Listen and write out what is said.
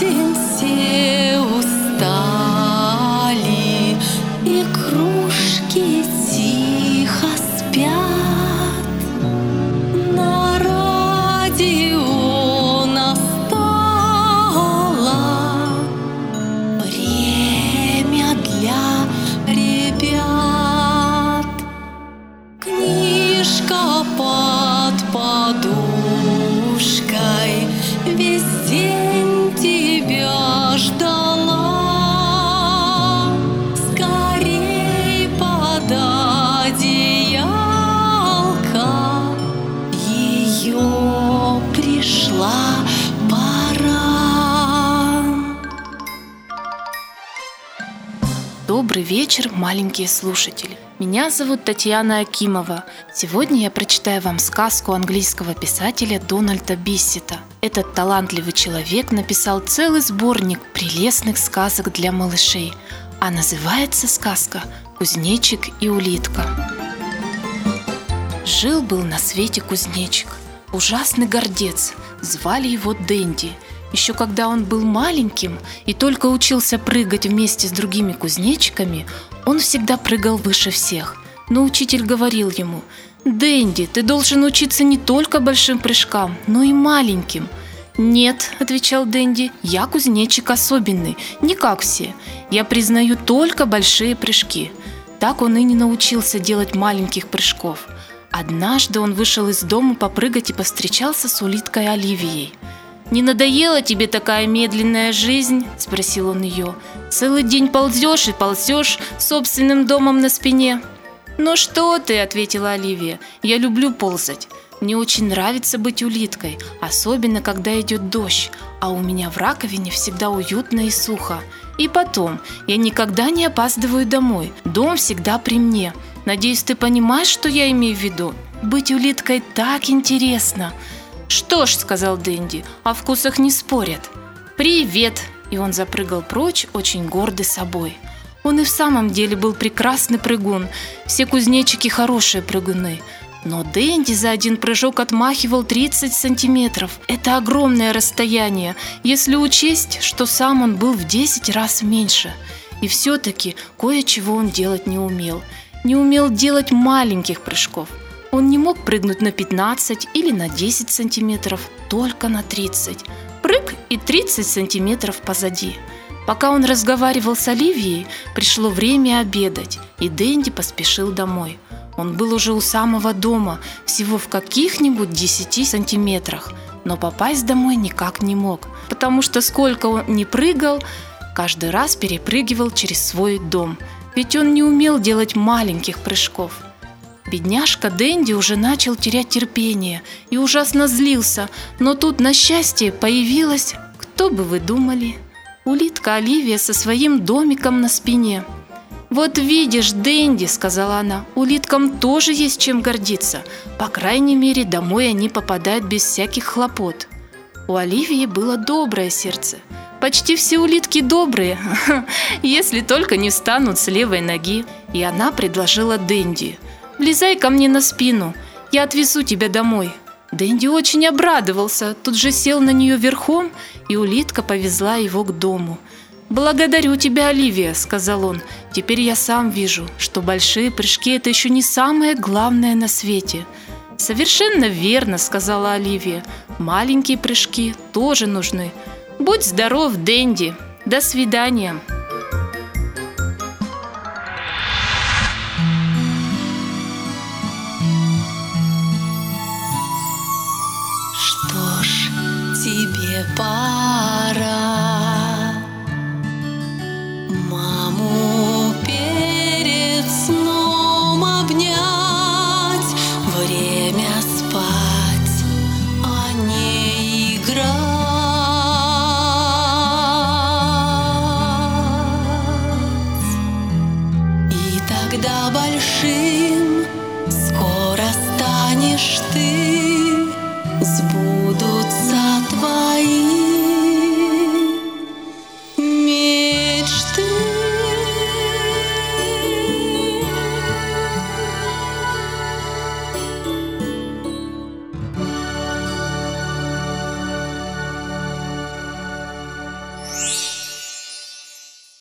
день все Добрый вечер, маленькие слушатели. Меня зовут Татьяна Акимова. Сегодня я прочитаю вам сказку английского писателя Дональда Биссета. Этот талантливый человек написал целый сборник прелестных сказок для малышей, а называется сказка «Кузнечик и улитка». Жил-был на свете кузнечик, ужасный гордец, звали его Дэнди. Еще когда он был маленьким и только учился прыгать вместе с другими кузнечиками, он всегда прыгал выше всех. Но учитель говорил ему, «Дэнди, ты должен учиться не только большим прыжкам, но и маленьким». «Нет», — отвечал Дэнди, — «я кузнечик особенный, не как все. Я признаю только большие прыжки». Так он и не научился делать маленьких прыжков. Однажды он вышел из дома попрыгать и повстречался с улиткой Оливией. «Не надоела тебе такая медленная жизнь?» – спросил он ее. «Целый день ползешь и ползешь собственным домом на спине». «Ну что ты?» – ответила Оливия. «Я люблю ползать. Мне очень нравится быть улиткой, особенно когда идет дождь, а у меня в раковине всегда уютно и сухо. И потом, я никогда не опаздываю домой, дом всегда при мне. Надеюсь, ты понимаешь, что я имею в виду? Быть улиткой так интересно!» «Что ж», — сказал Дэнди, — «о вкусах не спорят». «Привет!» И он запрыгал прочь, очень гордый собой. Он и в самом деле был прекрасный прыгун. Все кузнечики хорошие прыгуны. Но Дэнди за один прыжок отмахивал 30 сантиметров. Это огромное расстояние, если учесть, что сам он был в 10 раз меньше. И все-таки кое-чего он делать не умел. Не умел делать маленьких прыжков. Он не мог прыгнуть на 15 или на 10 сантиметров, только на 30. Прыг и 30 сантиметров позади. Пока он разговаривал с Оливией, пришло время обедать, и Дэнди поспешил домой. Он был уже у самого дома, всего в каких-нибудь 10 сантиметрах, но попасть домой никак не мог, потому что сколько он не прыгал, каждый раз перепрыгивал через свой дом, ведь он не умел делать маленьких прыжков. Бедняжка Дэнди уже начал терять терпение и ужасно злился, но тут, на счастье, появилась, кто бы вы думали, улитка Оливия со своим домиком на спине. «Вот видишь, Дэнди», — сказала она, — «улиткам тоже есть чем гордиться. По крайней мере, домой они попадают без всяких хлопот». У Оливии было доброе сердце. Почти все улитки добрые, если только не встанут с левой ноги. И она предложила Дэнди – Влезай ко мне на спину, я отвезу тебя домой». Дэнди очень обрадовался, тут же сел на нее верхом, и улитка повезла его к дому. «Благодарю тебя, Оливия», — сказал он. «Теперь я сам вижу, что большие прыжки — это еще не самое главное на свете». «Совершенно верно», — сказала Оливия. «Маленькие прыжки тоже нужны. Будь здоров, Дэнди. До свидания». Пора Маму перед сном обнять Время спать, а не играть. И тогда большим скоро станешь ты Звук